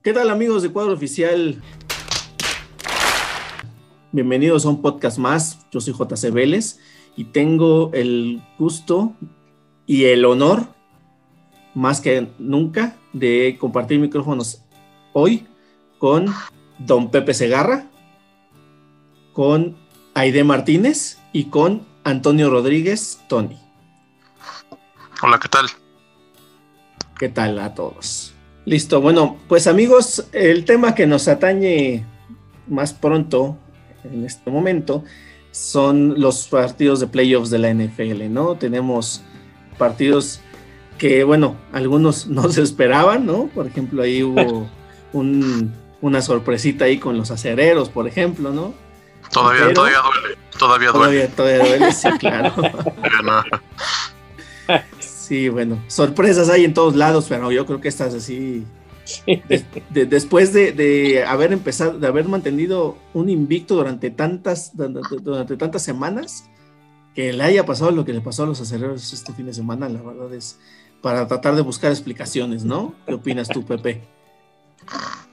¿Qué tal amigos de Cuadro Oficial? Bienvenidos a un podcast más. Yo soy JC Vélez y tengo el gusto y el honor, más que nunca, de compartir micrófonos hoy con don Pepe Segarra, con Aide Martínez y con Antonio Rodríguez Tony. Hola, ¿qué tal? ¿Qué tal a todos? Listo, bueno, pues amigos, el tema que nos atañe más pronto en este momento son los partidos de playoffs de la NFL, ¿no? Tenemos partidos que, bueno, algunos no se esperaban, ¿no? Por ejemplo, ahí hubo una sorpresita ahí con los acereros, por ejemplo, ¿no? Todavía, todavía duele, todavía duele. Todavía, duele, sí, claro. sí, bueno, sorpresas hay en todos lados, pero yo creo que estas así después de, haber empezado, de haber mantenido un invicto durante tantas, durante tantas semanas, que le haya pasado lo que le pasó a los aceleros este fin de semana, la verdad es para tratar de buscar explicaciones, ¿no? ¿Qué opinas tú, Pepe?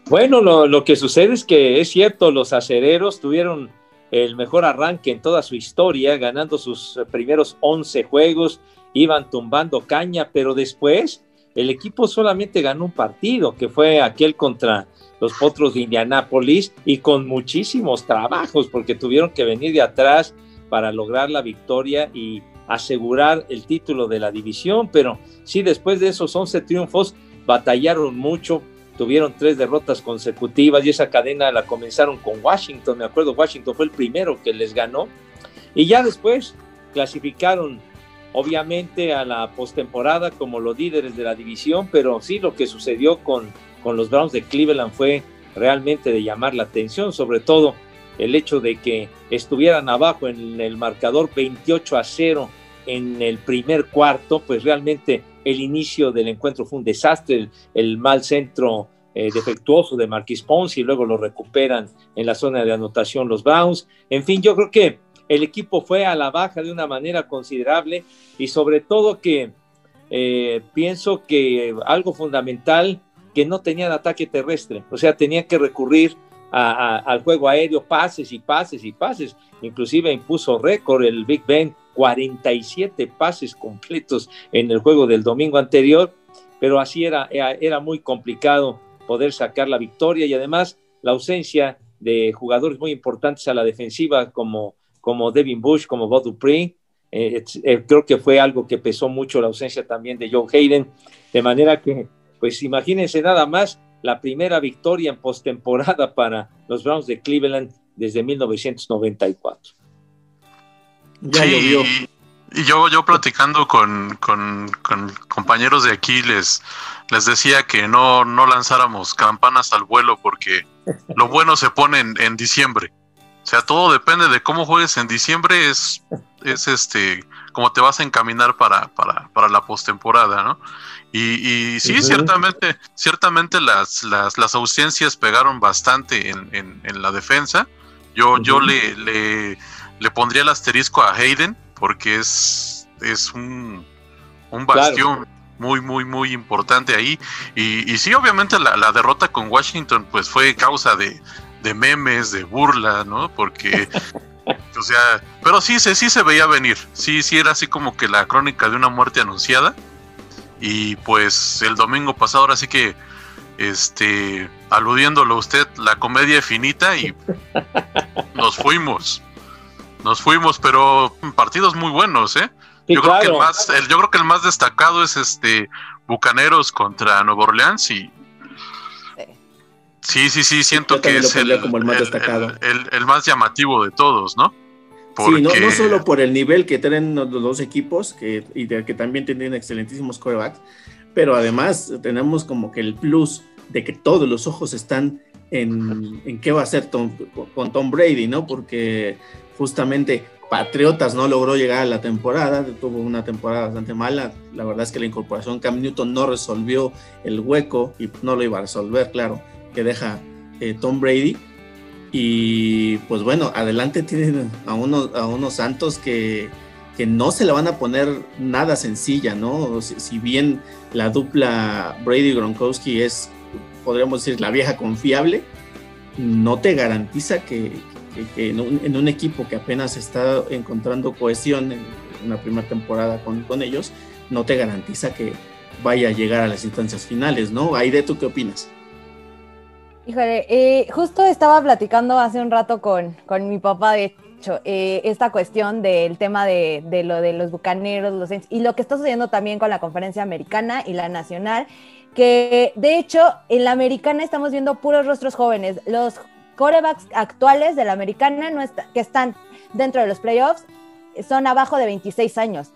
Bueno, lo, que sucede es que es cierto, los acereros tuvieron el mejor arranque en toda su historia, ganando sus primeros 11 juegos, iban tumbando caña, pero después el equipo solamente ganó un partido, que fue aquel contra los Potros de Indianápolis, y con muchísimos trabajos, porque tuvieron que venir de atrás para lograr la victoria y asegurar el título de la división, pero sí, después de esos 11 triunfos, batallaron mucho, tuvieron tres derrotas consecutivas y esa cadena la comenzaron con Washington, me acuerdo, Washington fue el primero que les ganó, y ya después clasificaron obviamente a la postemporada como los líderes de la división, pero sí lo que sucedió con, con los Browns de Cleveland fue realmente de llamar la atención, sobre todo el hecho de que estuvieran abajo en el marcador 28 a 0 en el primer cuarto, pues realmente el inicio del encuentro fue un desastre, el, mal centro eh, defectuoso de Marquis Ponce y luego lo recuperan en la zona de anotación los Browns. En fin, yo creo que el equipo fue a la baja de una manera considerable y sobre todo que eh, pienso que algo fundamental que no tenían ataque terrestre, o sea, tenían que recurrir al juego aéreo, pases y pases y pases, inclusive impuso récord el Big Ben, 47 pases completos en el juego del domingo anterior, pero así era, era muy complicado poder sacar la victoria y además la ausencia de jugadores muy importantes a la defensiva como como Devin Bush, como Bob Dupree. Eh, eh, creo que fue algo que pesó mucho la ausencia también de Joe Hayden, de manera que, pues imagínense nada más la primera victoria en postemporada para los Browns de Cleveland desde 1994. Ya sí, Y yo, yo platicando con, con, compañeros de aquí les, les decía que no, no lanzáramos campanas al vuelo porque lo bueno se pone en diciembre. O sea, todo depende de cómo juegues en diciembre, es, es este, cómo te vas a encaminar para, para, para la postemporada, ¿no? Y, y sí, ciertamente, ciertamente las, las, las, ausencias pegaron bastante en, en, la defensa. Yo, yo le, le, le, pondría el asterisco a Hayden, porque es, es un, un bastión. muy, muy, muy importante ahí. Y, y sí, obviamente la, la, derrota con Washington pues fue causa de, de memes, de burla, ¿no? Porque, o sea, pero sí, sí, sí se veía venir, sí, sí era así como que la crónica de una muerte anunciada. Y pues el domingo pasado, ahora sí que, este, aludiéndolo a usted, la comedia finita y nos fuimos. Nos fuimos, pero partidos muy buenos, ¿eh? yo creo que el más, el, yo creo que el más destacado es este Bucaneros contra Nueva Orleans y Sí, sí, sí, siento que es el, como el, más destacado. El, más llamativo de todos, ¿no? Sí, no, no, solo por el nivel que tienen los dos equipos, que, y de, que también tienen excelentísimos corebacks, pero además tenemos como que el plus de que todos los ojos están en, en qué va a hacer con Tom Brady, ¿no? Porque justamente Patriotas no logró llegar a la temporada, tuvo una temporada bastante mala. La verdad es que la incorporación Cam Newton no resolvió el hueco y no lo iba a resolver, claro que deja eh, Tom Brady. Y pues bueno, adelante tienen a unos, a unos Santos que, que no se le van a poner nada sencilla, ¿no? Si, bien la dupla Brady-Gronkowski es podríamos decir, la vieja confiable, no te garantiza que, en, un, equipo que apenas está encontrando cohesión en una primera temporada con, con ellos, no te garantiza que vaya a llegar a las instancias finales, ¿no? Aide, ¿tú qué opinas? Híjole, eh, justo estaba platicando hace un rato con, con mi papá, de hecho, eh, esta cuestión del tema de, de, lo de los bucaneros, los y lo que está sucediendo también con la conferencia americana y la nacional, que de hecho en la americana estamos viendo puros rostros jóvenes. Los corebacks actuales de la americana no que están dentro de los playoffs son abajo de 26 años.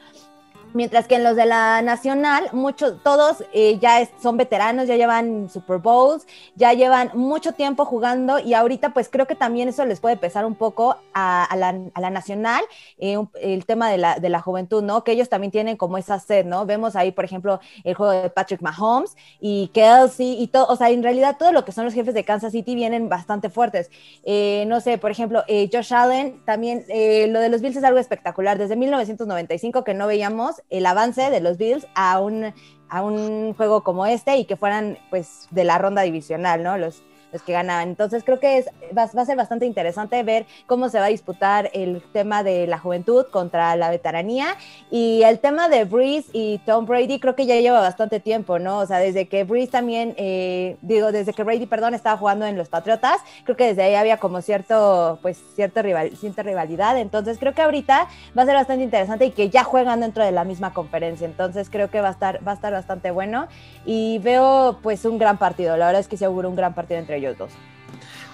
Mientras que en los de la nacional, muchos, todos eh, ya son veteranos, ya llevan Super Bowls, ya llevan mucho tiempo jugando y ahorita pues creo que también eso les puede pesar un poco a, la, nacional, eh, el tema de la, de la, juventud, ¿no? Que ellos también tienen como esa sed, ¿no? Vemos ahí, por ejemplo, el juego de Patrick Mahomes y Kelsey y todo, o sea, en realidad todo lo que son los jefes de Kansas City vienen bastante fuertes. Eh, no sé, por ejemplo, Josh Allen, también lo de los Bills es algo espectacular. Desde 1995 que no veíamos el avance de los Bills a un, a un juego como este y que fueran pues de la ronda divisional, ¿no? Los, los que ganaban. Entonces creo que es, va, a ser bastante interesante ver cómo se va a disputar el tema de la juventud contra la veteranía y el tema de Breeze y Tom Brady creo que ya lleva bastante tiempo, ¿no? O sea, desde que Breeze también, eh, digo, desde que Brady, perdón, estaba jugando en los Patriotas, creo que desde ahí había como cierto, pues, cierto rival, cierta rivalidad. Entonces creo que ahorita va a ser bastante interesante y que ya juegan dentro de la misma conferencia. Entonces creo que va a estar, va a estar bastante bueno y veo pues un gran partido. La verdad es que se augura un gran partido entre ellos dos.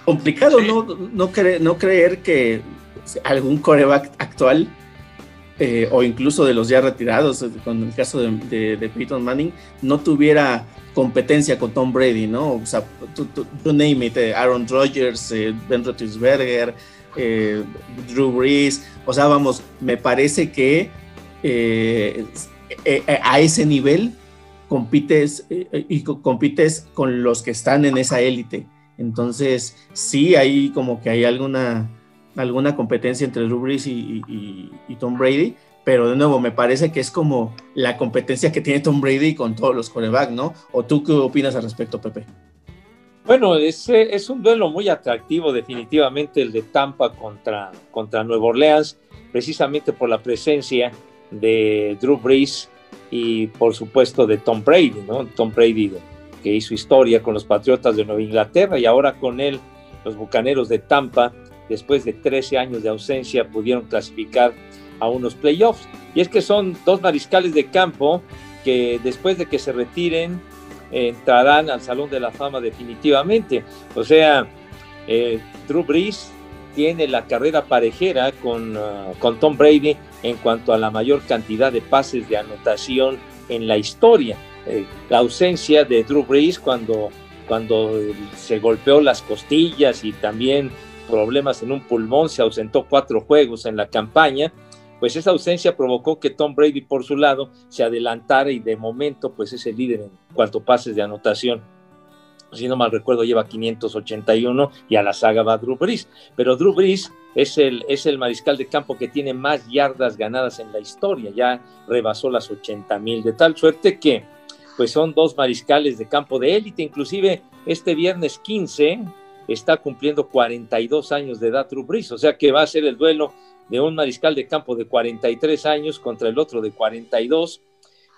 Complicado no, no, no creer que algún coreback actual eh, o incluso de los ya retirados, eh, con el caso de, de, Peyton Manning, no tuviera competencia con Tom Brady, ¿no? O sea, tú, name it, eh, Aaron Rodgers, Ben Roethlisberger, Drew Brees, o sea, vamos, me parece que a ese nivel compites y compites con los que están en esa élite. Entonces, sí, hay como que hay alguna, alguna competencia entre Drew Brees y, Tom Brady, pero de nuevo, me parece que es como la competencia que tiene Tom Brady con todos los corebacks, ¿no? ¿O tú qué opinas al respecto, Pepe? Bueno, es, es un duelo muy atractivo, definitivamente, el de Tampa contra, contra Nueva Orleans, precisamente por la presencia de Drew Brees y, por supuesto, de Tom Brady, ¿no? Tom Brady que hizo historia con los Patriotas de Nueva Inglaterra y ahora con él los Bucaneros de Tampa, después de 13 años de ausencia, pudieron clasificar a unos playoffs. Y es que son dos mariscales de campo que después de que se retiren entrarán al Salón de la Fama definitivamente. O sea, eh, Drew Brees tiene la carrera parejera con, uh, con Tom Brady en cuanto a la mayor cantidad de pases de anotación en la historia. Eh, la ausencia de Drew Brees cuando, cuando se golpeó las costillas y también problemas en un pulmón, se ausentó cuatro juegos en la campaña, pues esa ausencia provocó que Tom Brady por su lado se adelantara y de momento pues es el líder en cuanto pases de anotación. Si no mal recuerdo lleva 581 y a la saga va Drew Brees, pero Drew Brees es el, es el mariscal de campo que tiene más yardas ganadas en la historia, ya rebasó las 80 mil, de tal suerte que pues son dos mariscales de campo de élite, inclusive este viernes 15 está cumpliendo 42 años de edad Drew Brees, o sea que va a ser el duelo de un mariscal de campo de 43 años contra el otro de 42.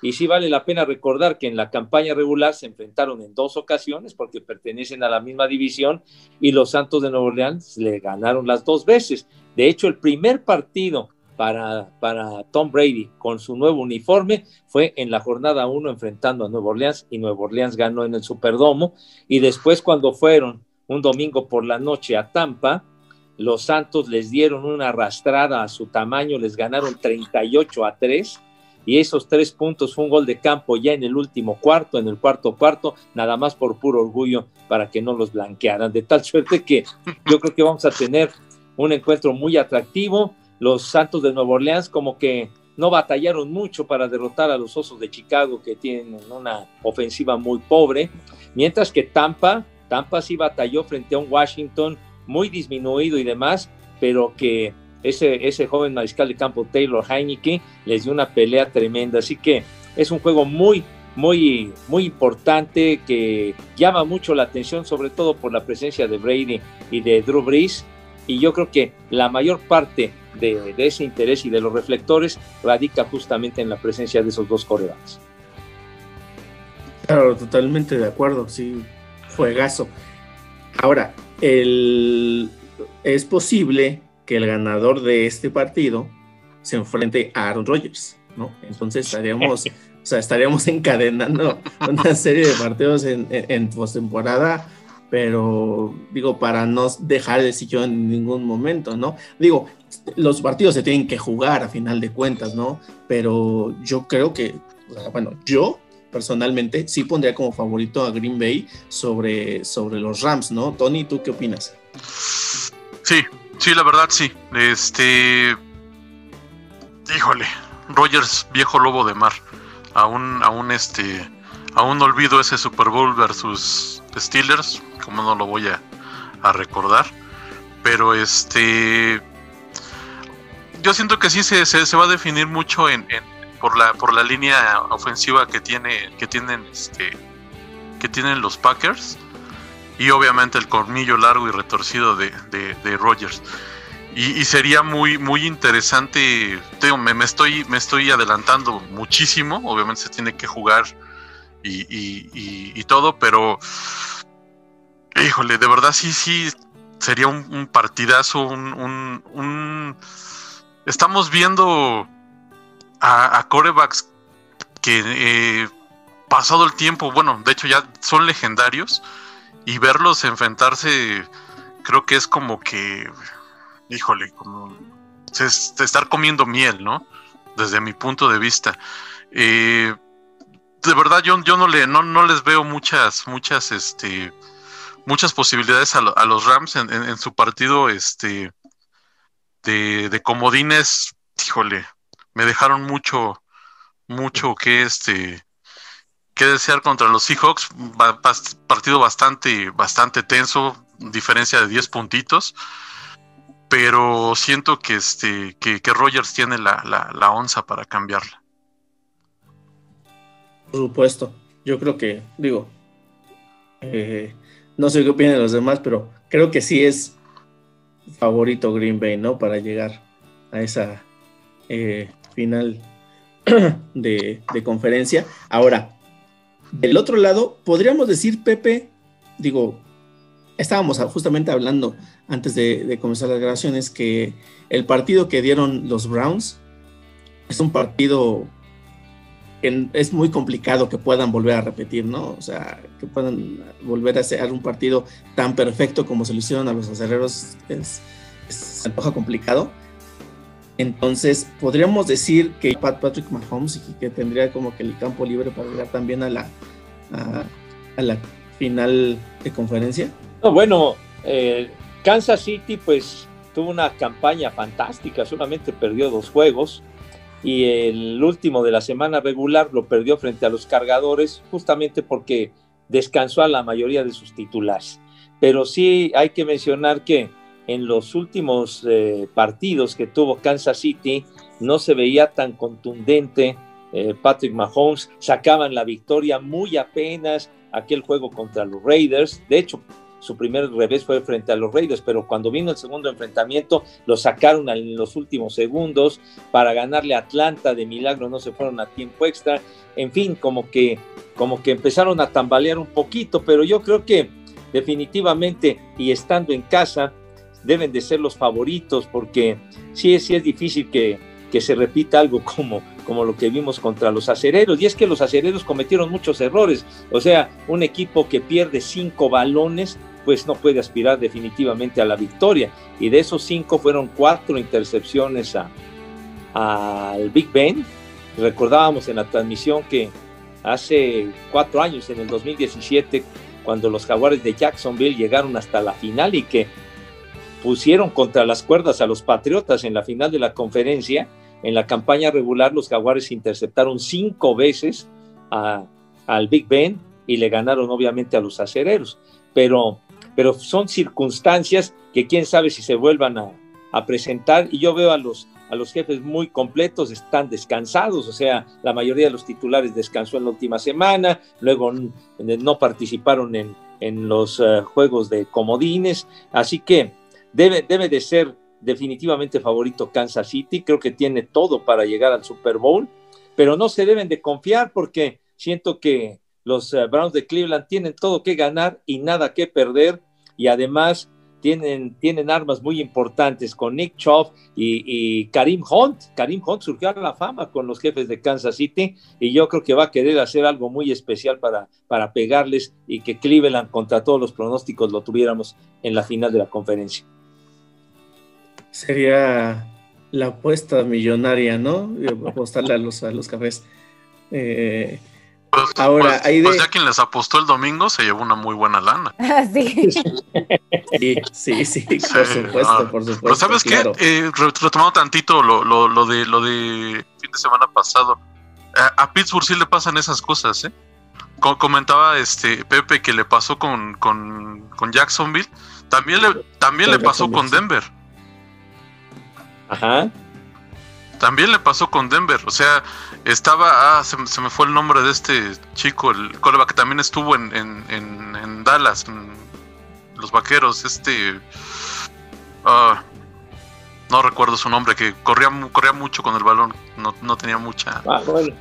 Y sí vale la pena recordar que en la campaña regular se enfrentaron en dos ocasiones porque pertenecen a la misma división y los Santos de Nueva Orleans le ganaron las dos veces. De hecho, el primer partido para, para Tom Brady con su nuevo uniforme fue en la jornada 1 enfrentando a Nueva Orleans y Nueva Orleans ganó en el Superdomo. Y después cuando fueron un domingo por la noche a Tampa, los Santos les dieron una arrastrada a su tamaño, les ganaron 38 a 3 y esos tres puntos fue un gol de campo ya en el último cuarto, en el cuarto cuarto, nada más por puro orgullo para que no los blanquearan, de tal suerte que yo creo que vamos a tener un encuentro muy atractivo, los Santos de Nueva Orleans como que no batallaron mucho para derrotar a los Osos de Chicago que tienen una ofensiva muy pobre, mientras que Tampa, Tampa sí batalló frente a un Washington muy disminuido y demás, pero que ese, ese joven mariscal de campo Taylor Heineke les dio una pelea tremenda, así que es un juego muy, muy, muy importante que llama mucho la atención, sobre todo por la presencia de Brady y de Drew Brees. Y yo creo que la mayor parte de, ese interés y de los reflectores radica justamente en la presencia de esos dos corebacks. Claro, totalmente de acuerdo, sí, juegazo. Ahora, el, es posible que el ganador de este partido se enfrente a Aaron Rodgers, ¿no? Entonces estaríamos, o sea, estaríamos encadenando una serie de partidos en, en, postemporada, pero digo, para no dejar de sitio en ningún momento, ¿no? Digo, los partidos se tienen que jugar a final de cuentas, ¿no? Pero yo creo que, bueno, yo personalmente sí pondría como favorito a Green Bay sobre, sobre los Rams, ¿no? Tony, ¿tú qué opinas? Sí, sí, la verdad sí. Este. Híjole, Rogers, viejo lobo de mar. Aún, aún este. Aún olvido ese Super Bowl versus Steelers. Como no lo voy a, recordar. Pero este. Yo siento que sí se, se, va a definir mucho en, por la por la línea ofensiva que tiene que tienen este que tienen los Packers y obviamente el cornillo largo y retorcido de, de, Rogers. Y, sería muy, muy interesante, me, me, estoy, me estoy adelantando muchísimo, obviamente se tiene que jugar y, todo, pero híjole, de verdad sí, sí, sería un, partidazo, un, un, Estamos viendo a, a corebacks que eh, pasado el tiempo, bueno, de hecho ya son legendarios, y verlos enfrentarse, creo que es como que, híjole, como estar comiendo miel, ¿no? Desde mi punto de vista. Eh, de verdad, yo, yo no, le, no, no les veo muchas, muchas, este, muchas posibilidades a, los Rams en, su partido este, de, de comodines. Híjole, me dejaron mucho, mucho que este que desear contra los Seahawks. Partido bastante, bastante tenso, diferencia de 10 puntitos. Pero siento que, este, que, Rogers tiene la, onza para cambiarla. Por supuesto. Yo creo que, digo, eh, no sé qué opinan los demás, pero creo que sí es favorito Green Bay, ¿no? Para llegar a esa eh, final de, de, conferencia. Ahora, del otro lado, podríamos decir, Pepe, digo, estábamos justamente hablando antes de, comenzar las grabaciones que el partido que dieron los Browns es un partido que es muy complicado que puedan volver a repetir, ¿no? O sea, que puedan volver a hacer un partido tan perfecto como se lo hicieron a los acereros es, es se complicado. Entonces, podríamos decir que Patrick Mahomes que tendría como que el campo libre para llegar también a la, a, la final de conferencia. bueno, eh, Kansas City pues tuvo una campaña fantástica, solamente perdió dos juegos y el último de la semana regular lo perdió frente a los cargadores justamente porque descansó a la mayoría de sus titulares. Pero sí hay que mencionar que en los últimos eh, partidos que tuvo Kansas City no se veía tan contundente eh, Patrick Mahomes, sacaban la victoria muy apenas aquel juego contra los Raiders, de hecho su primer revés fue frente a los Raiders, pero cuando vino el segundo enfrentamiento lo sacaron en los últimos segundos para ganarle a Atlanta, de milagro no se fueron a tiempo extra, en fin, como que, como que empezaron a tambalear un poquito, pero yo creo que definitivamente y estando en casa, deben de ser los favoritos, porque sí, sí es difícil que, que se repita algo como, como lo que vimos contra los acereros. Y es que los acereros cometieron muchos errores. O sea, un equipo que pierde cinco balones, pues no puede aspirar definitivamente a la victoria. Y de esos cinco fueron cuatro intercepciones al Big Ben. Recordábamos en la transmisión que hace cuatro años, en el 2017, cuando los jaguares de Jacksonville llegaron hasta la final y que pusieron contra las cuerdas a los Patriotas en la final de la conferencia. En la campaña regular los Jaguares interceptaron cinco veces al Big Ben y le ganaron obviamente a los acereros. Pero, pero son circunstancias que quién sabe si se vuelvan a, presentar. Y yo veo a los, a los jefes muy completos, están descansados, o sea, la mayoría de los titulares descansó en la última semana, luego no participaron en, en los uh, juegos de comodines, así que debe, debe de ser definitivamente favorito Kansas City, creo que tiene todo para llegar al Super Bowl, pero no se deben de confiar porque siento que los uh, Browns de Cleveland tienen todo que ganar y nada que perder y además tienen, tienen armas muy importantes con Nick Chubb y, Karim Hunt. Karim Hunt surgió a la fama con los jefes de Kansas City y yo creo que va a querer hacer algo muy especial para, para pegarles y que Cleveland contra todos los pronósticos lo tuviéramos en la final de la conferencia. Sería la apuesta millonaria, ¿no? Apostarle a los, a los cafés. Eh, pues, Ahora, pues, pues, ya quien les apostó el domingo se llevó una muy buena lana. Ah, sí. sí, sí, por supuesto, por supuesto. Pero sabes qué, eh, retomando tantito lo, lo, lo, de lo de fin de semana pasado, a, Pittsburgh sí le pasan esas cosas, ¿eh? comentaba este Pepe que le pasó con, con, con Jacksonville, también le, también le pasó con Denver. Ajá. También le pasó con Denver, o sea, estaba, ah, se, me fue el nombre de este chico, el coreback que también estuvo en, en, Dallas, en los vaqueros, este, ah, no recuerdo su nombre, que corría, corría mucho con el balón, no, no tenía mucha... Ah, bueno.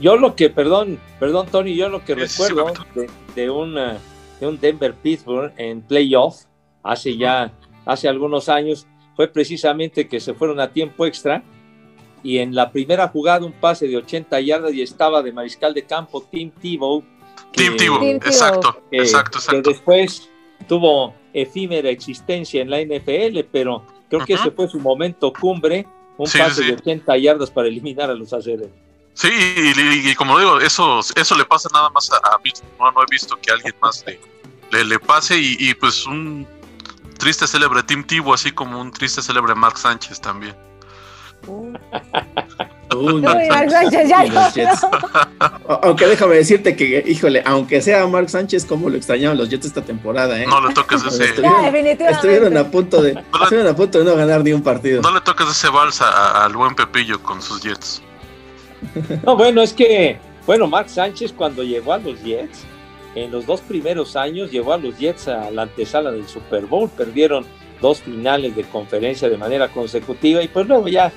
Yo, lo que, perdón, perdón Tony, yo lo que recuerdo de, de, una, de un Denver Pittsburgh en playoff hace ya, hace algunos años, fue precisamente que se fueron a tiempo extra y en la primera jugada un pase de 80 yardas y estaba de mariscal de campo Tim Tebow. Tim Tebow, exacto, exacto, exacto. Que después tuvo efímera existencia en la NFL, pero creo que ese fue su momento cumbre, un pase de 80 yardas para eliminar a los acereros. Sí, y, como digo, eso, eso le pasa nada más a, mí, no, he visto que alguien más le, le, pase y, pues un triste célebre Tim Tebow, así como un triste célebre Mark Sánchez también. Aunque déjame decirte que, híjole, aunque sea Mark Sánchez, como lo extrañaban los Jets esta temporada, ¿eh? No le toques ese. Estuvieron, a punto de, no a punto de no ganar ni un partido. No le toques ese balsa al buen Pepillo con sus Jets. No, bueno, es que, bueno, Mark Sánchez cuando llegó a los Jets, en los dos primeros años llevó a los Jets a la antesala del Super Bowl, perdieron dos finales de conferencia de manera consecutiva y pues luego ya,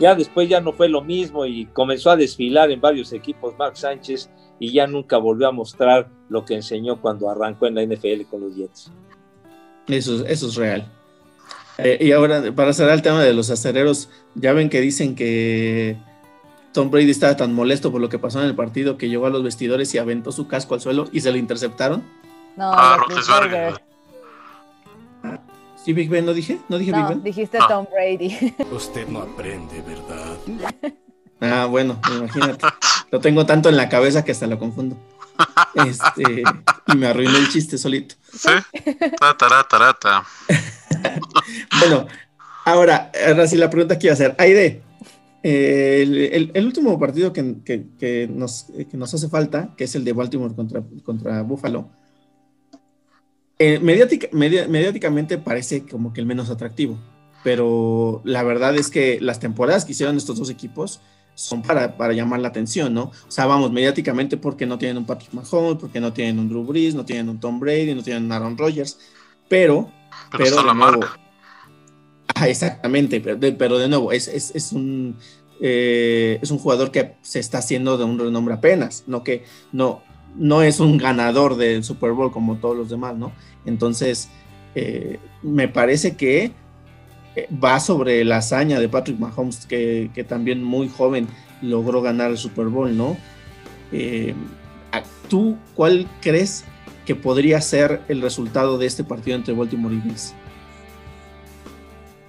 ya después ya no fue lo mismo y comenzó a desfilar en varios equipos Mark Sánchez y ya nunca volvió a mostrar lo que enseñó cuando arrancó en la NFL con los Jets. Eso, eso es real. Eh, y ahora, para cerrar el tema de los acereros, ya ven que dicen que Tom Brady estaba tan molesto por lo que pasó en el partido que llegó a los vestidores y aventó su casco al suelo y se lo interceptaron. No, ah, ¿Sí Big Ben no dije? ¿No dije Big Ben? dijiste Tom Brady. Usted no aprende, ¿verdad? Ah, bueno, imagínate. Lo tengo tanto en la cabeza que hasta lo confundo. Este, y me arruinó el chiste solito. Sí. Tarata, bueno, ahora, ahora sí la pregunta que iba a hacer. Aide, el, el, último partido que, que, nos, que, nos, hace falta, que es el de Baltimore contra, contra Buffalo, eh, mediáticamente parece como que el menos atractivo, pero la verdad es que las temporadas que hicieron estos dos equipos son para, para llamar la atención, ¿no? O sea, vamos, mediáticamente porque no tienen un Patrick Mahomes, porque no tienen un Drew Brees, no tienen un Tom Brady, no tienen un Aaron Rodgers, pero... Pero, la marca. Ah, exactamente, pero de, nuevo, es, un... Eh, es un jugador que se está haciendo de un renombre apenas, no que no, no es un ganador del Super Bowl como todos los demás, ¿no? Entonces, eh, me parece que eh, va sobre la hazaña de Patrick Mahomes, que, también muy joven logró ganar el Super Bowl, ¿no? Eh, ¿Tú cuál crees que podría ser el resultado de este partido entre Baltimore y Bills?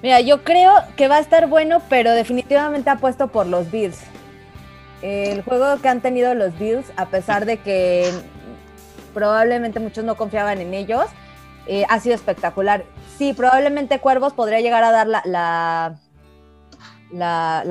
Mira, yo creo que va a estar bueno, pero definitivamente apuesto por los Bills. El juego que han tenido los Bills, a pesar de que probablemente muchos no confiaban en ellos, eh, ha sido espectacular. Sí, probablemente Cuervos podría llegar a dar la, la,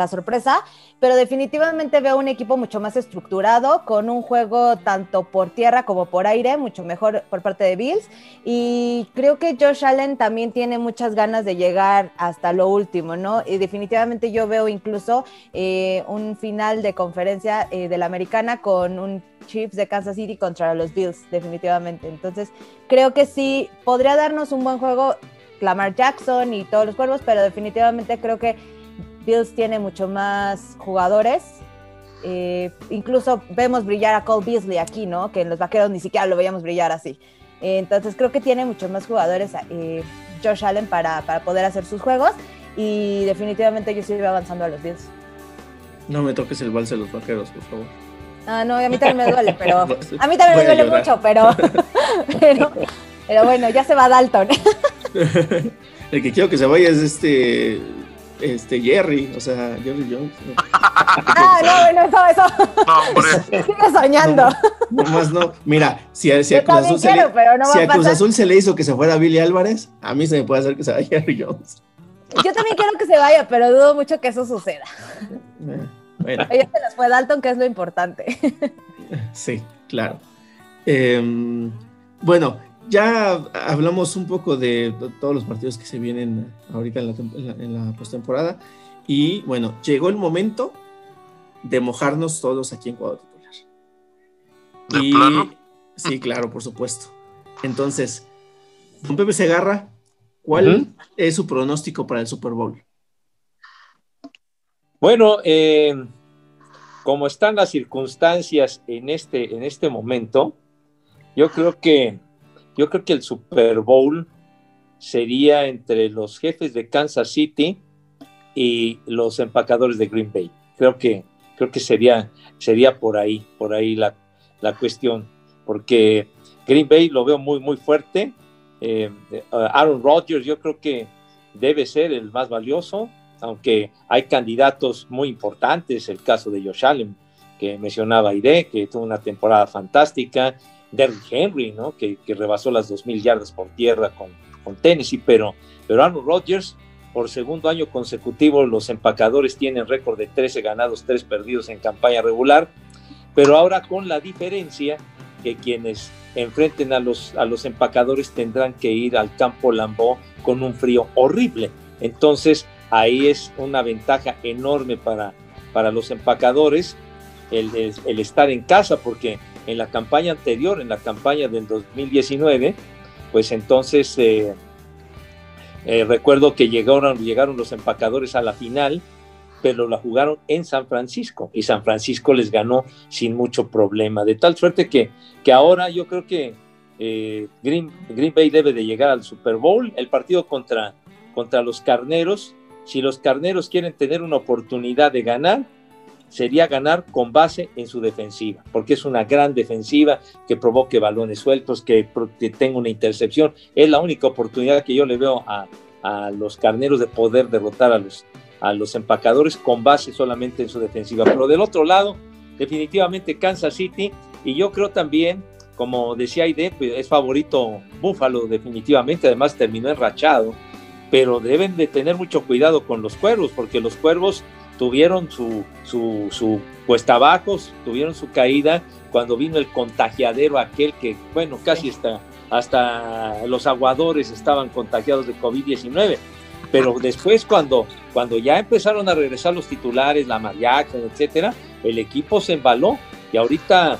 sorpresa, pero definitivamente veo un equipo mucho más estructurado, con un juego tanto por tierra como por aire, mucho mejor por parte de Bills. Y creo que Josh Allen también tiene muchas ganas de llegar hasta lo último, ¿no? Y definitivamente yo veo incluso eh, un final de conferencia eh, de la americana con un Chiefs de Kansas City contra los Bills, definitivamente. Entonces, creo que sí, podría darnos un buen juego Lamar Jackson y todos los cuervos, pero definitivamente creo que Bills tiene mucho más jugadores. Eh, incluso vemos brillar a Cole Beasley aquí, ¿no? Que en los vaqueros ni siquiera lo veíamos brillar así. entonces creo que tiene mucho más jugadores eh, Josh Allen para, poder hacer sus juegos y definitivamente yo sigo avanzando a los Bills. No me toques el vals de los vaqueros, por favor. Ah, no, a mí también me duele, pero a mí también me duele mucho, pero, pero, pero bueno, ya se va Dalton. el que quiero que se vaya es este este Jerry, o sea, Jerry Jones. Ah, no, bueno, eso, eso. No, hombre. Sigue soñando. No, más no. Mira, si, a, si a Cruz, Azul, se le, si a Cruz Azul se le hizo que se fuera Billy Álvarez, a mí se me puede hacer que se vaya Jerry Jones. Yo también quiero que se vaya, pero dudo mucho que eso suceda. Eh, bueno. Ella se las fue Dalton, que es lo importante. Sí, claro. Eh, bueno, ya hablamos un poco de todos los partidos que se vienen ahorita en la, postemporada. Y bueno, llegó el momento de mojarnos todos aquí en cuadro titular. ¿De plano? Sí, claro, por supuesto. Entonces, don Pepe Segarra, ¿cuál es su pronóstico para el Super Bowl? Bueno, eh, como están las circunstancias en este, en este momento, yo creo que yo creo que el Super Bowl sería entre los jefes de Kansas City y los empacadores de Green Bay. Creo que, creo que sería, sería por ahí, por ahí la, cuestión, porque Green Bay lo veo muy, muy fuerte. Eh, Aaron Rodgers yo creo que debe ser el más valioso, aunque hay candidatos muy importantes, el caso de Josh Allen, que mencionaba Ide, que tuvo una temporada fantástica, Derrick Henry, ¿no? Que, rebasó las 2.000 yardas por tierra con, con Tennessee, pero, pero Aaron Rodgers, por segundo año consecutivo, los empacadores tienen récord de 13 ganados, 3 perdidos en campaña regular, pero ahora con la diferencia que quienes enfrenten a los, a los empacadores tendrán que ir al campo Lambeau con un frío horrible. Entonces, ahí es una ventaja enorme para, para los empacadores el, estar en casa, porque en la campaña anterior, en la campaña del 2019, pues entonces eh, eh, recuerdo que llegaron, llegaron los empacadores a la final, pero la jugaron en San Francisco y San Francisco les ganó sin mucho problema, de tal suerte que, que ahora yo creo que eh, Green, Green, Bay debe de llegar al Super Bowl, el partido contra, contra los Carneros, si los Carneros quieren tener una oportunidad de ganar, sería ganar con base en su defensiva, porque es una gran defensiva que provoque balones sueltos, que, tenga una intercepción. Es la única oportunidad que yo le veo a, los carneros de poder derrotar a los, a los empacadores con base solamente en su defensiva. Pero del otro lado, definitivamente Kansas City, y yo creo también, como decía Aide, pues es favorito Buffalo definitivamente, además terminó enrachado, pero deben de tener mucho cuidado con los cuervos, porque los cuervos tuvieron su, su, su cuesta abajo, tuvieron su caída cuando vino el contagiadero aquel que, bueno, casi hasta, hasta los aguadores estaban contagiados de COVID-19. Pero después, cuando, cuando ya empezaron a regresar los titulares, la Jackson, etcétera, el equipo se embaló y ahorita,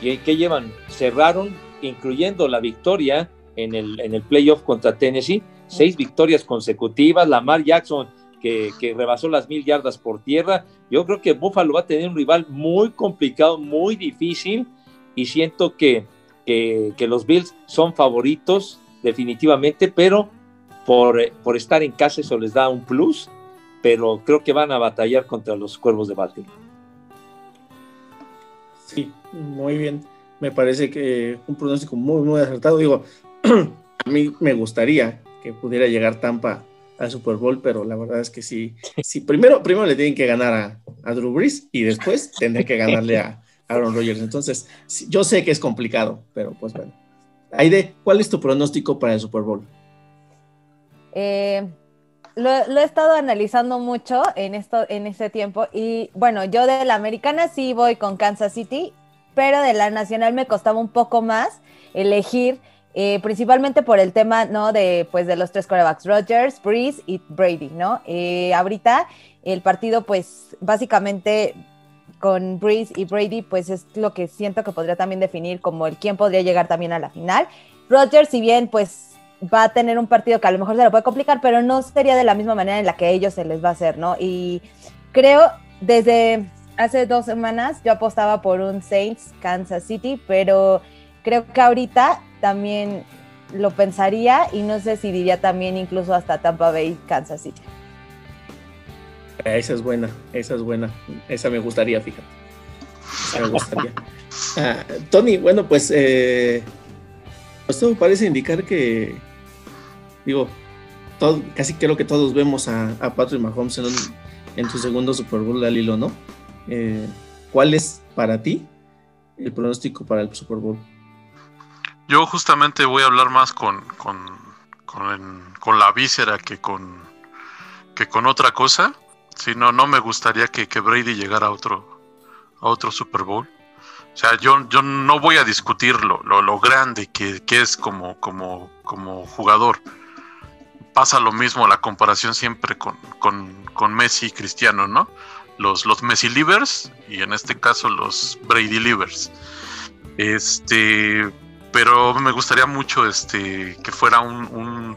¿qué, llevan? Cerraron, incluyendo la victoria en el, en el playoff contra Tennessee, seis victorias consecutivas. Lamar Jackson que, rebasó las mil yardas por tierra. Yo creo que Buffalo va a tener un rival muy complicado, muy difícil, y siento que, que, los Bills son favoritos definitivamente, pero por, por estar en casa eso les da un plus, pero creo que van a batallar contra los Cuervos de Baltimore. Sí, muy bien. Me parece que un pronóstico muy, muy acertado. Digo, a mí me gustaría que pudiera llegar Tampa al Super Bowl, pero la verdad es que sí, sí primero, primero le tienen que ganar a, Drew Brees y después tendré que ganarle a Aaron Rodgers. Entonces, yo sé que es complicado, pero pues bueno. Aide, ¿cuál es tu pronóstico para el Super Bowl? Eh, lo, he estado analizando mucho en, esto, en este tiempo y bueno, yo de la americana sí voy con Kansas City, pero de la nacional me costaba un poco más elegir, eh, principalmente por el tema, ¿no? De, pues, de los tres corebacks, Rodgers, Breeze y Brady, ¿no? Eh, ahorita el partido, pues, básicamente con Breeze y Brady, pues es lo que siento que podría también definir como el quién podría llegar también a la final. Rodgers, si bien, pues, va a tener un partido que a lo mejor se lo puede complicar, pero no sería de la misma manera en la que ellos se les va a hacer, ¿no? Y creo desde hace dos semanas yo apostaba por un Saints Kansas City, pero creo que ahorita también lo pensaría y no sé si diría también incluso hasta Tampa Bay Kansas City. Esa es buena, esa es buena, esa me gustaría, fíjate. Esa me gustaría. Ah, Tony, bueno, pues eh, esto parece indicar que digo, todo, casi creo que todos vemos a, Patrick Mahomes en, su segundo Super Bowl al hilo, ¿no? Eh, ¿Cuál es para ti el pronóstico para el Super Bowl? Yo justamente voy a hablar más con, con, con, la víscera que con, que con otra cosa. Si no, no me gustaría que, que Brady llegara a otro, a otro Super Bowl. O sea, yo, yo no voy a discutir lo, lo, grande que, que, es como, como, como jugador pasa lo mismo, la comparación siempre con, con, Messi y Cristiano, ¿no? Los, los Messi Livers y en este caso los Brady Livers. Este, pero me gustaría mucho este, que fuera un,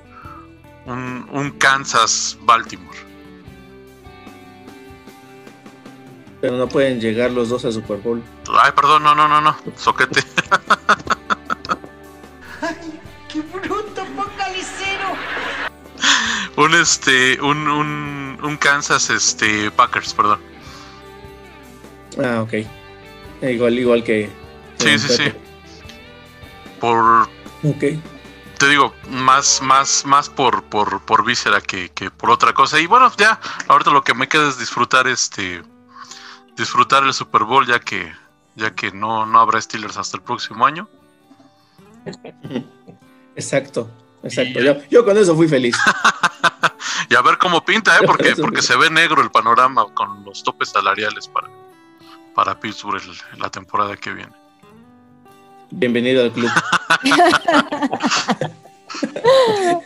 un, un, Kansas Baltimore. Pero no pueden llegar los dos a Super Bowl. Ay, perdón, no, no, no, no, soquete. Ay, qué bruto, focalicero un este un, un, Kansas este Packers, perdón. Ah, ok. Igual, igual que. Sí, sí, sí. Por. Ok. Te digo, más, más, más por, por, por víscera que, que por otra cosa. Y bueno, ya, ahorita lo que me queda es disfrutar este. Disfrutar el Super Bowl, ya que, ya que no, no habrá Steelers hasta el próximo año. Exacto. Exacto, yo, con eso fui feliz. y a ver cómo pinta, ¿eh? porque, porque se ve negro el panorama con los topes salariales para, para Pittsburgh la temporada que viene. Bienvenido al club.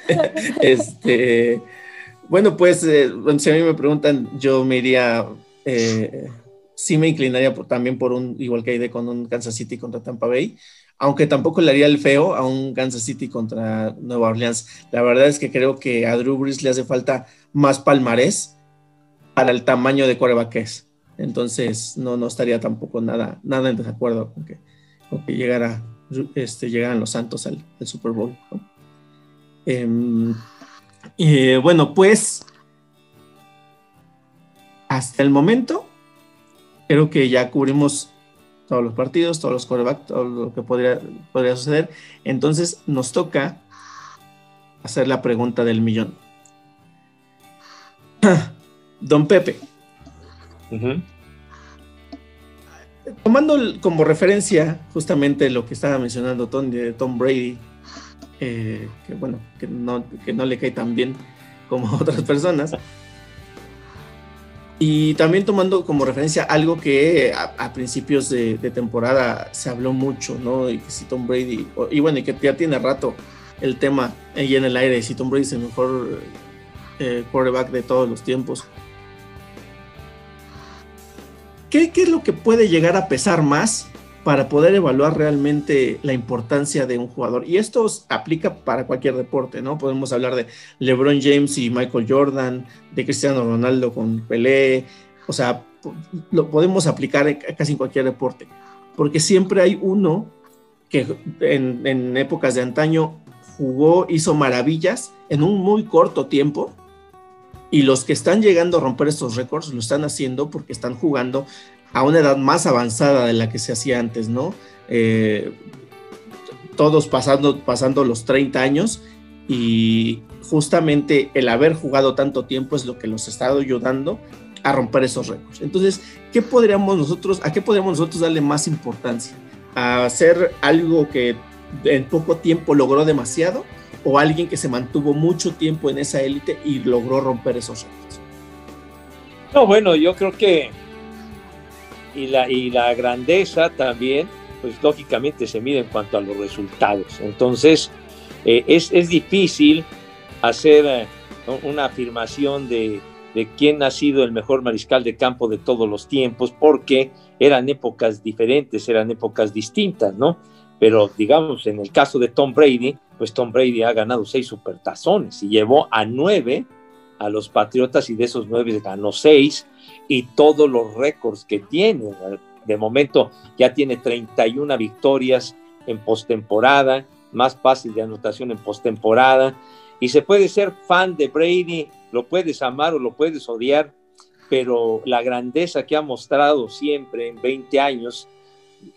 este, bueno, pues eh, si a mí me preguntan, yo me iría, eh, sí me inclinaría también por un, igual que hay de con un Kansas City contra Tampa Bay aunque tampoco le haría el feo a un Kansas City contra Nueva Orleans. La verdad es que creo que a Drew Brees le hace falta más palmarés para el tamaño de coreback que es. Entonces, no, no estaría tampoco nada, nada en desacuerdo con que, que llegara, este, llegaran los Santos al, Super Bowl. Em, bueno, pues hasta el momento creo que ya cubrimos todos los partidos, todos los quarterbacks, todo lo que podría, podría suceder. Entonces nos toca hacer la pregunta del millón. Don Pepe. Tomando como referencia justamente lo que estaba mencionando Tom, de Tom Brady, eh, que bueno, que no, que no le cae tan bien como otras personas. Y también tomando como referencia algo que a, principios de, temporada se habló mucho, ¿no? Y que si Tom Brady, y bueno, y que ya tiene rato el tema ahí en el aire, si Tom Brady es el mejor eh, quarterback de todos los tiempos. ¿Qué, ¿Qué es lo que puede llegar a pesar más para poder evaluar realmente la importancia de un jugador. Y esto aplica para cualquier deporte, ¿no? Podemos hablar de LeBron James y Michael Jordan, de Cristiano Ronaldo con Pelé, o sea, lo podemos aplicar casi en cualquier deporte, porque siempre hay uno que en épocas de antaño jugó, hizo maravillas en un muy corto tiempo. Y los que están llegando a romper estos récords lo están haciendo porque están jugando a una edad más avanzada de la que se hacía antes, ¿no? Eh, todos pasando, pasando los 30 años y justamente el haber jugado tanto tiempo es lo que los estado ayudando a romper esos récords. Entonces, ¿qué podríamos nosotros, a qué podríamos nosotros darle más importancia? ¿A hacer algo que en poco tiempo logró demasiado o alguien que se mantuvo mucho tiempo en esa élite y logró romper esos récords? No, bueno, yo creo que y la, y la grandeza también, pues lógicamente se mide en cuanto a los resultados. Entonces, eh, es, es, difícil hacer eh, una afirmación de, de quién ha sido el mejor mariscal de campo de todos los tiempos, porque eran épocas diferentes, eran épocas distintas, ¿no? Pero digamos, en el caso de Tom Brady, pues Tom Brady ha ganado seis supertazones y llevó a nueve a los Patriotas y de esos nueve ganó seis y todos los récords que tiene. De momento ya tiene 31 victorias en postemporada, más pases de anotación en postemporada y se puede ser fan de Brady, lo puedes amar o lo puedes odiar, pero la grandeza que ha mostrado siempre en 20 años,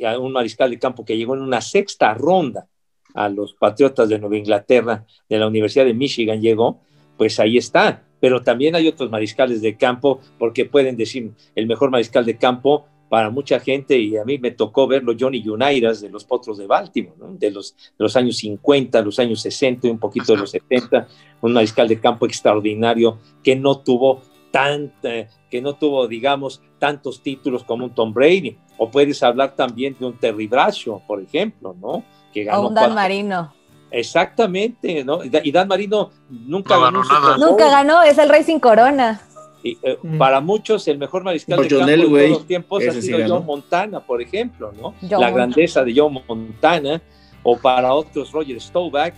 a un mariscal de campo que llegó en una sexta ronda a los Patriotas de Nueva Inglaterra, de la Universidad de Michigan llegó, pues ahí está. Pero también hay otros mariscales de campo, porque pueden decir el mejor mariscal de campo para mucha gente, y a mí me tocó verlo, Johnny Unitas de los Potros de Baltimore, de, los, de los años 50, los años 60 y un poquito de los 70, un mariscal de campo extraordinario que no tuvo tanta, que no tuvo, digamos, tantos títulos como un Tom Brady. O puedes hablar también de un Terry Bradshaw, por ejemplo, ¿no? Que ganó o un Dan Marino. Exactamente, ¿no? Y Dan Marino nunca ganó, nada. Nunca ganó, es el rey sin corona. Y, eh, mm. Para muchos, el mejor mariscal de campo de todos los tiempos ha sido John Montana, por ejemplo, ¿no? La grandeza de John Montana, o para otros Roger Staubach,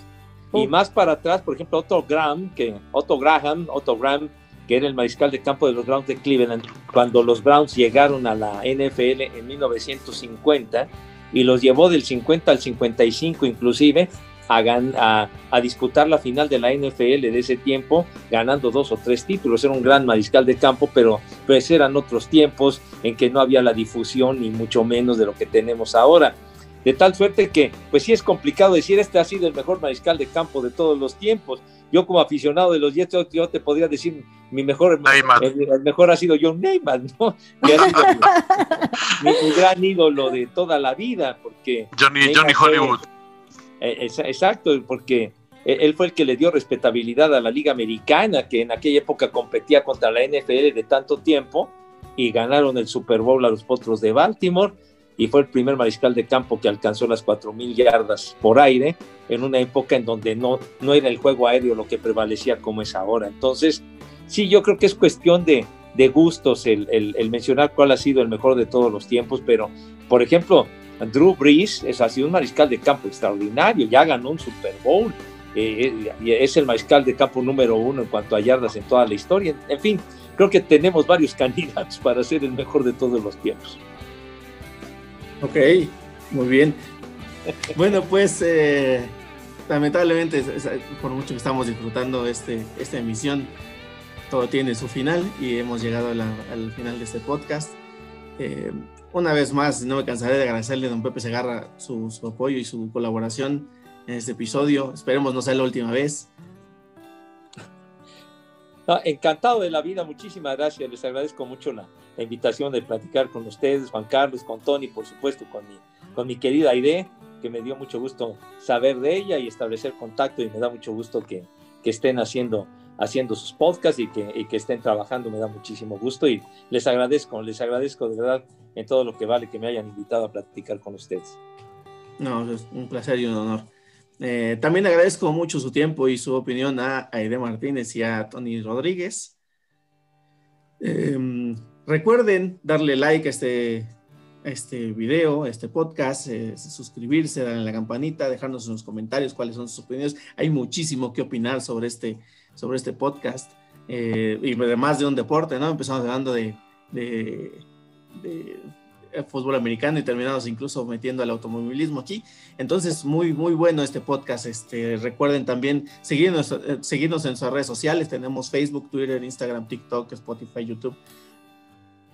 y más para atrás, por ejemplo, Otto Graham, que Otto Graham, Otto Graham, que era el mariscal de campo de los Browns de Cleveland, cuando los Browns llegaron a la NFL en 1950 y los llevó del 50 al 55 inclusive, a, disputar la final de la NFL de ese tiempo, ganando dos o tres títulos. Era un gran mariscal de campo, pero pues eran otros tiempos en que no había la difusión ni mucho menos de lo que tenemos ahora. De tal suerte que, pues sí es complicado decir, este ha sido el mejor mariscal de campo de todos los tiempos. Yo como aficionado de los Jets, yo te podría decir, mi mejor, el, mejor ha sido John Neyman, ¿no? Que ha sido mi, gran ídolo de toda la vida, porque... Johnny, Johnny Hollywood. Eh, exacto, porque él fue el que le dio respetabilidad a la Liga Americana, que en aquella época competía contra la NFL de tanto tiempo, y ganaron el Super Bowl a los Potros de Baltimore, y fue el primer mariscal de campo que alcanzó las 4.000 yardas por aire, en una época en donde no, no era el juego aéreo lo que prevalecía como es ahora. Entonces, sí, yo creo que es cuestión de, gustos el, el mencionar cuál ha sido el mejor de todos los tiempos, pero, por ejemplo, Drew Brees es, ha sido un mariscal de campo extraordinario, ya ganó un Super Bowl, eh, eh, es el mariscal de campo número uno en cuanto a yardas en toda la historia. En fin, creo que tenemos varios candidatos para ser el mejor de todos los tiempos. Ok, muy bien. Bueno, pues eh, lamentablemente, por mucho que estamos disfrutando este, esta emisión, todo tiene su final y hemos llegado al final de este podcast una vez más, no me cansaré de agradecerle a don Pepe Segarra su, apoyo y su colaboración en este episodio. Esperemos no sea la última vez. encantado de la vida, muchísimas gracias. Les agradezco mucho la, invitación de platicar con ustedes, Juan Carlos, con Tony, por supuesto, con mi, con mi querida Aide, que me dio mucho gusto saber de ella y establecer contacto y me da mucho gusto que, que estén haciendo haciendo sus podcasts y que, y que, estén trabajando, me da muchísimo gusto y les agradezco, les agradezco de verdad en todo lo que vale que me hayan invitado a platicar con ustedes. No, es un placer y un honor. Eh, también agradezco mucho su tiempo y su opinión a Aide Martínez y a Tony Rodríguez. Em, recuerden darle like a este, este video, a este podcast, eh, suscribirse, darle la campanita, dejarnos en los comentarios cuáles son sus opiniones. Hay muchísimo que opinar sobre este, sobre este podcast. Eh, y además de un deporte, ¿no? Empezamos hablando de, de, fútbol americano y terminamos incluso metiendo al automovilismo aquí. Entonces, muy, muy bueno este podcast. Este, recuerden también seguirnos, eh, seguirnos en sus redes sociales. Tenemos Facebook, Twitter, Instagram, TikTok, Spotify, YouTube.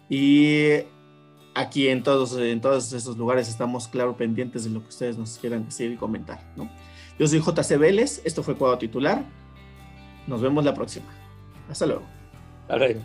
Y aquí en todos, en todos esos lugares estamos, claro, pendientes de lo que ustedes nos quieran decir y comentar, ¿no? Yo soy JC Vélez, esto fue Cuadro Titular. Nos vemos la próxima. Hasta luego. Hasta luego.